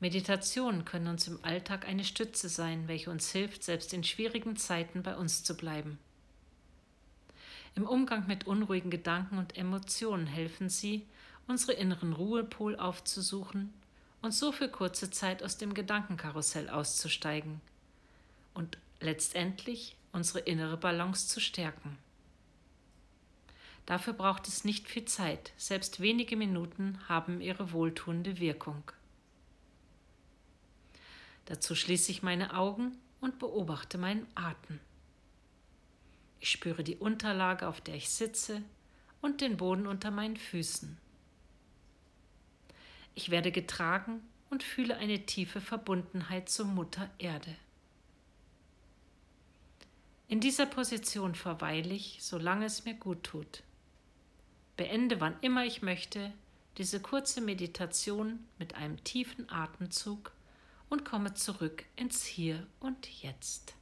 Meditationen können uns im Alltag eine Stütze sein, welche uns hilft, selbst in schwierigen Zeiten bei uns zu bleiben. Im Umgang mit unruhigen Gedanken und Emotionen helfen sie, unsere inneren Ruhepol aufzusuchen und so für kurze Zeit aus dem Gedankenkarussell auszusteigen und letztendlich unsere innere Balance zu stärken. Dafür braucht es nicht viel Zeit, selbst wenige Minuten haben ihre wohltuende Wirkung. Dazu schließe ich meine Augen und beobachte meinen Atem. Ich spüre die Unterlage, auf der ich sitze, und den Boden unter meinen Füßen. Ich werde getragen und fühle eine tiefe Verbundenheit zur Mutter Erde. In dieser Position verweile ich, solange es mir gut tut. Beende, wann immer ich möchte, diese kurze Meditation mit einem tiefen Atemzug und komme zurück ins Hier und Jetzt.